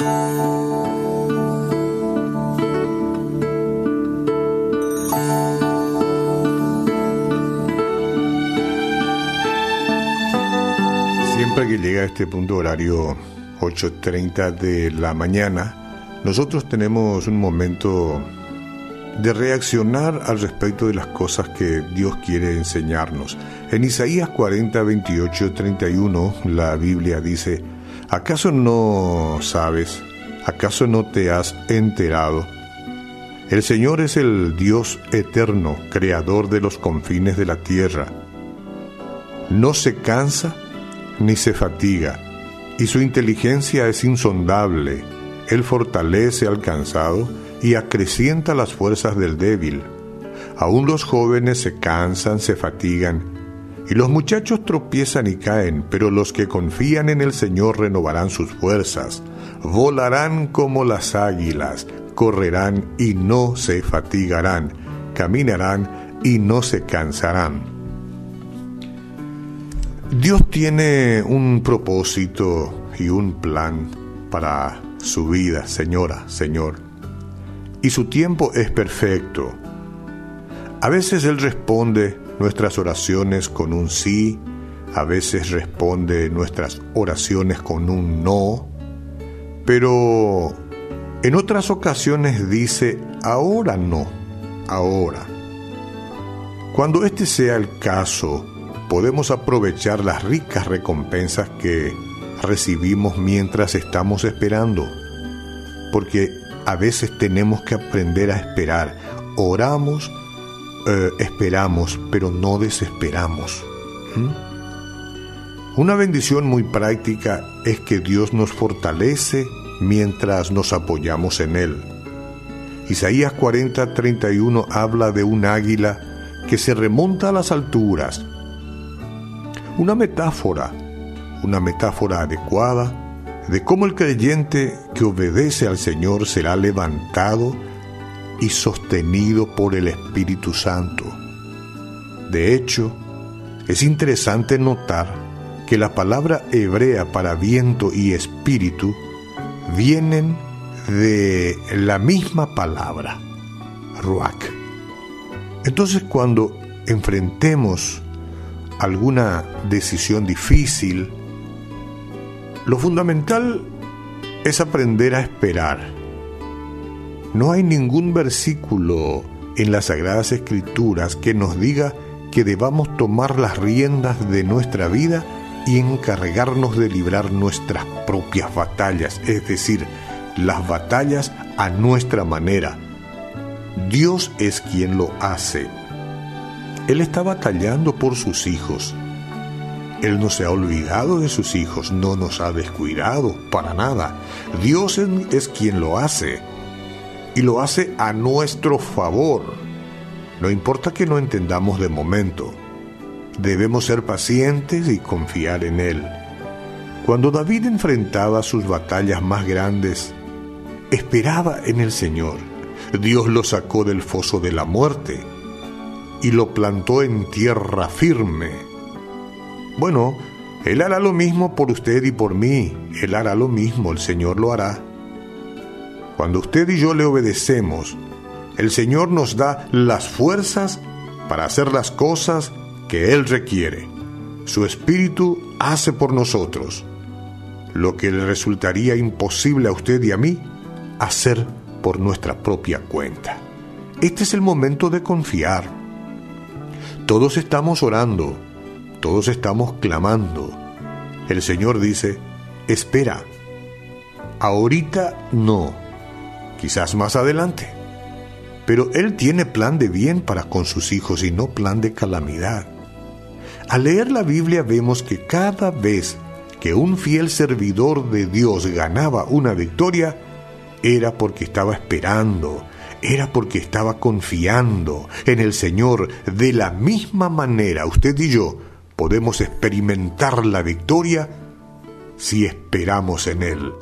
Siempre que llega a este punto horario 8.30 de la mañana, nosotros tenemos un momento de reaccionar al respecto de las cosas que Dios quiere enseñarnos. En Isaías 40, 28, 31, la Biblia dice, ¿acaso no sabes? ¿Acaso no te has enterado? El Señor es el Dios eterno, creador de los confines de la tierra. No se cansa ni se fatiga, y su inteligencia es insondable. Él fortalece al cansado y acrecienta las fuerzas del débil. Aún los jóvenes se cansan, se fatigan, y los muchachos tropiezan y caen, pero los que confían en el Señor renovarán sus fuerzas, volarán como las águilas, correrán y no se fatigarán, caminarán y no se cansarán. Dios tiene un propósito y un plan para su vida, señora, señor y su tiempo es perfecto. A veces Él responde nuestras oraciones con un sí, a veces responde nuestras oraciones con un no, pero en otras ocasiones dice, ahora no, ahora. Cuando este sea el caso, podemos aprovechar las ricas recompensas que recibimos mientras estamos esperando, porque a veces tenemos que aprender a esperar. Oramos, eh, esperamos, pero no desesperamos. ¿Mm? Una bendición muy práctica es que Dios nos fortalece mientras nos apoyamos en Él. Isaías 40:31 habla de un águila que se remonta a las alturas. Una metáfora, una metáfora adecuada de cómo el creyente que obedece al Señor será levantado y sostenido por el Espíritu Santo. De hecho, es interesante notar que la palabra hebrea para viento y espíritu vienen de la misma palabra, ruach. Entonces cuando enfrentemos alguna decisión difícil, lo fundamental es aprender a esperar. No hay ningún versículo en las Sagradas Escrituras que nos diga que debamos tomar las riendas de nuestra vida y encargarnos de librar nuestras propias batallas, es decir, las batallas a nuestra manera. Dios es quien lo hace. Él está batallando por sus hijos. Él no se ha olvidado de sus hijos, no nos ha descuidado para nada. Dios es quien lo hace y lo hace a nuestro favor. No importa que no entendamos de momento, debemos ser pacientes y confiar en Él. Cuando David enfrentaba sus batallas más grandes, esperaba en el Señor. Dios lo sacó del foso de la muerte y lo plantó en tierra firme bueno, Él hará lo mismo por usted y por mí. Él hará lo mismo, el Señor lo hará. Cuando usted y yo le obedecemos, el Señor nos da las fuerzas para hacer las cosas que Él requiere. Su Espíritu hace por nosotros lo que le resultaría imposible a usted y a mí hacer por nuestra propia cuenta. Este es el momento de confiar. Todos estamos orando, todos estamos clamando. El Señor dice, espera, ahorita no, quizás más adelante. Pero Él tiene plan de bien para con sus hijos y no plan de calamidad. Al leer la Biblia vemos que cada vez que un fiel servidor de Dios ganaba una victoria, era porque estaba esperando, era porque estaba confiando en el Señor de la misma manera usted y yo podemos experimentar la victoria si esperamos en Él.